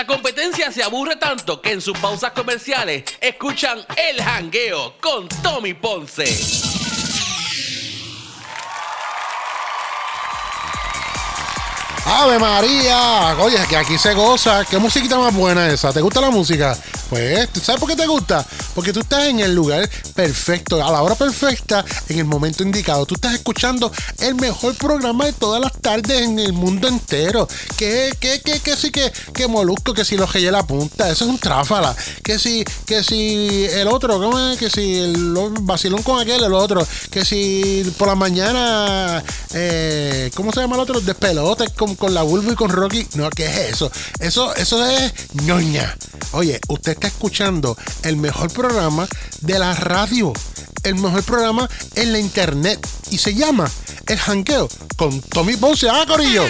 La competencia se aburre tanto que en sus pausas comerciales escuchan El Jangueo con Tommy Ponce. Ave María, oye, que aquí se goza. ¿Qué musiquita más buena esa? ¿Te gusta la música? Pues, ¿sabes por qué te gusta? Porque tú estás en el lugar perfecto, a la hora perfecta, en el momento indicado. Tú estás escuchando el mejor programa de todas las tardes en el mundo entero. Que, que, que, que sí, que, que molusco, que si lo que la punta, eso es un tráfala. Que si, que si el otro, ¿cómo es? Que si el vacilón con aquel, el otro. Que si por la mañana, eh, ¿cómo se llama el otro? Despelotes con con la Bulbo y con Rocky. No, ¿qué es eso? Eso, eso es ñoña. Oye, usted está escuchando el mejor programa de la radio, el mejor programa en la internet y se llama El Janqueo con Tommy Ponce. Ah, Corillo.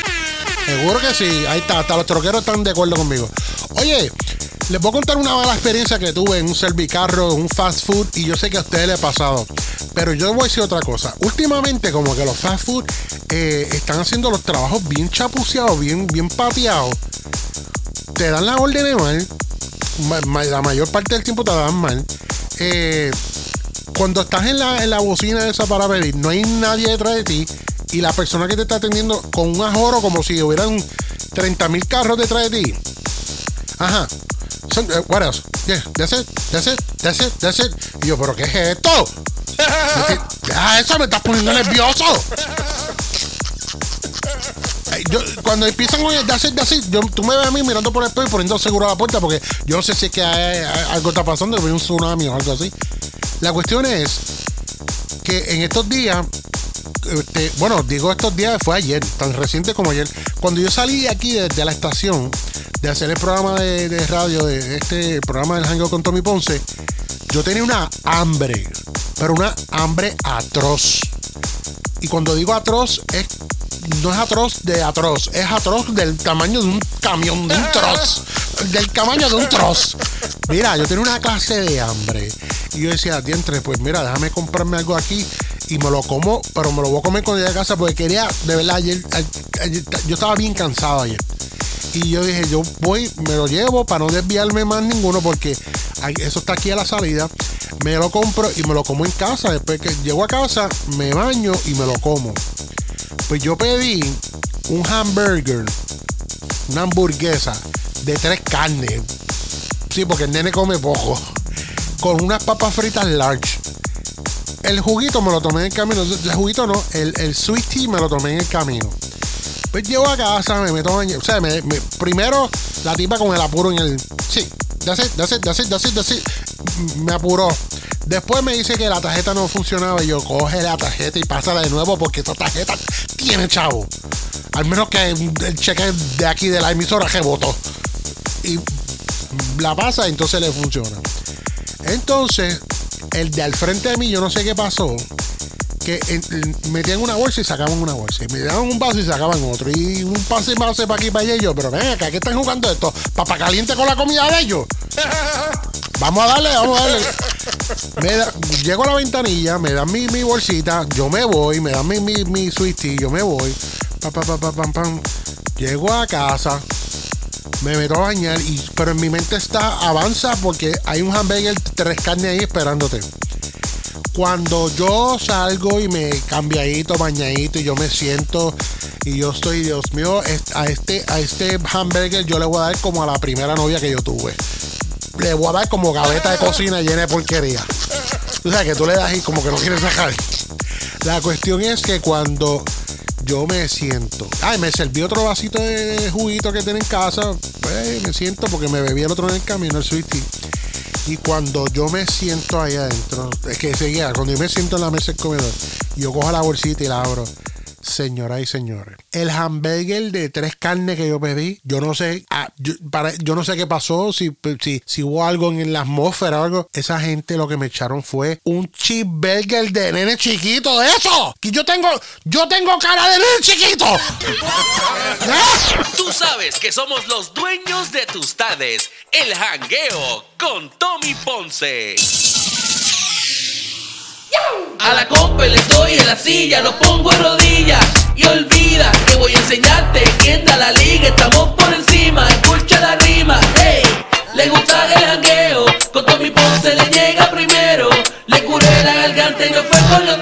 Seguro que sí. Ahí está. Hasta los troqueros están de acuerdo conmigo. Oye, les voy a contar una mala experiencia que tuve en un servicarro, un fast food, y yo sé que a ustedes les ha pasado. Pero yo voy a decir otra cosa. Últimamente, como que los fast food eh, están haciendo los trabajos bien chapuceados, bien, bien pateados. Te dan la orden de mal. La mayor parte del tiempo te dan mal. Eh, cuando estás en la, en la bocina esa para pedir, no hay nadie detrás de ti y la persona que te está atendiendo con un ajoro como si hubieran 30 mil carros detrás de ti. Ajá. Uh, what else? Yeah, that's it, that's it, that's it, that's it. Y yo, ¿pero qué es esto? ah, eso me estás poniendo nervioso. Yo, cuando empiezan con el that's it, that's it, yo, tú me ves a mí mirando por el espejo y poniendo seguro a la puerta porque yo no sé si es que algo está pasando, hay un tsunami o algo así. La cuestión es que en estos días este, bueno, digo estos días, fue ayer, tan reciente como ayer. Cuando yo salí aquí de, la estación de hacer el programa de, radio, de este programa del Hango con Tommy Ponce, yo tenía una hambre, pero una hambre atroz. Y cuando digo atroz, es, no es atroz de atroz, es atroz del tamaño de un camión, de un troz, del tamaño de un troz. Mira, yo tenía una clase de hambre. Y yo decía, diantre, pues mira, déjame comprarme algo aquí y me lo como, pero me lo voy a comer cuando llegue a casa porque quería, de verdad, ayer, yo estaba bien cansado ayer. Y yo dije, yo voy, me lo llevo para no desviarme más ninguno porque eso está aquí a la salida. Me lo compro y me lo como en casa. Después que llego a casa, me baño y me lo como. Pues yo pedí un hamburger, una hamburguesa de tres carnes. Sí, porque el nene come poco. Con unas papas fritas large el juguito me lo tomé en el camino. El juguito no, el, el sweet tea me lo tomé en el camino. Pues llego a casa, me meto O sea, me, primero la tipa con el apuro en el. Sí, that's it, that's it, that's. Me apuró. Después me dice que la tarjeta no funcionaba y yo coge la tarjeta y pásala de nuevo porque esta tarjeta tiene chavo. Al menos que el cheque de aquí de la emisora rebotó. Y la pasa y entonces le funciona. Entonces, el de al frente de mí, yo no sé qué pasó, que metían una bolsa y sacaban una bolsa. Y me daban un vaso y sacaban otro. Y un pase más para aquí para allá. Y yo, pero ven acá, ¿qué están jugando esto? ¿Papa caliente con la comida de ellos? Vamos a darle, vamos a darle. Llego a la ventanilla, me dan mi, mi, bolsita, yo me voy, me dan mi, mi, mi yo me voy. Pa, pa, pa, pam, pam. Llego a casa, me meto a bañar, y, pero en mi mente está avanza porque hay un hamburger tres carnes ahí esperándote. Cuando yo salgo y me cambiadito, bañadito y yo me siento y yo estoy, Dios mío, a este, a este hamburger yo le voy a dar como a la primera novia que yo tuve. Le voy a dar como gaveta de cocina llena de porquería. O sea, que tú le das y como que no quieres sacar. La cuestión es que cuando yo me siento. Ay, me serví otro vasito de juguito que tiene en casa. Pues me siento porque me bebí el otro en el camino, el sweet Y cuando yo me siento ahí adentro, es que seguía, cuando yo me siento en la mesa del comedor, yo cojo la bolsita y la abro señoras y señores. El hamburger de tres carnes que yo pedí, yo no sé, ah, yo, para, yo, no sé qué pasó, si, si, si, hubo algo en la atmósfera o algo. Esa gente lo que me echaron fue un cheeseburger de nene chiquito. ¡Eso! Que yo tengo, yo tengo cara de nene chiquito. ¿Eh? Tú sabes que somos los dueños de tus tades. El jangueo con Tommy Ponce. A la en la silla, lo pongo a rodillas y olvida que voy a enseñarte quién da la liga, estamos por encima, escucha la rima, le gusta el jangueo. Con Tommy Ponce le llega primero. Le curé la garganta y no fue con los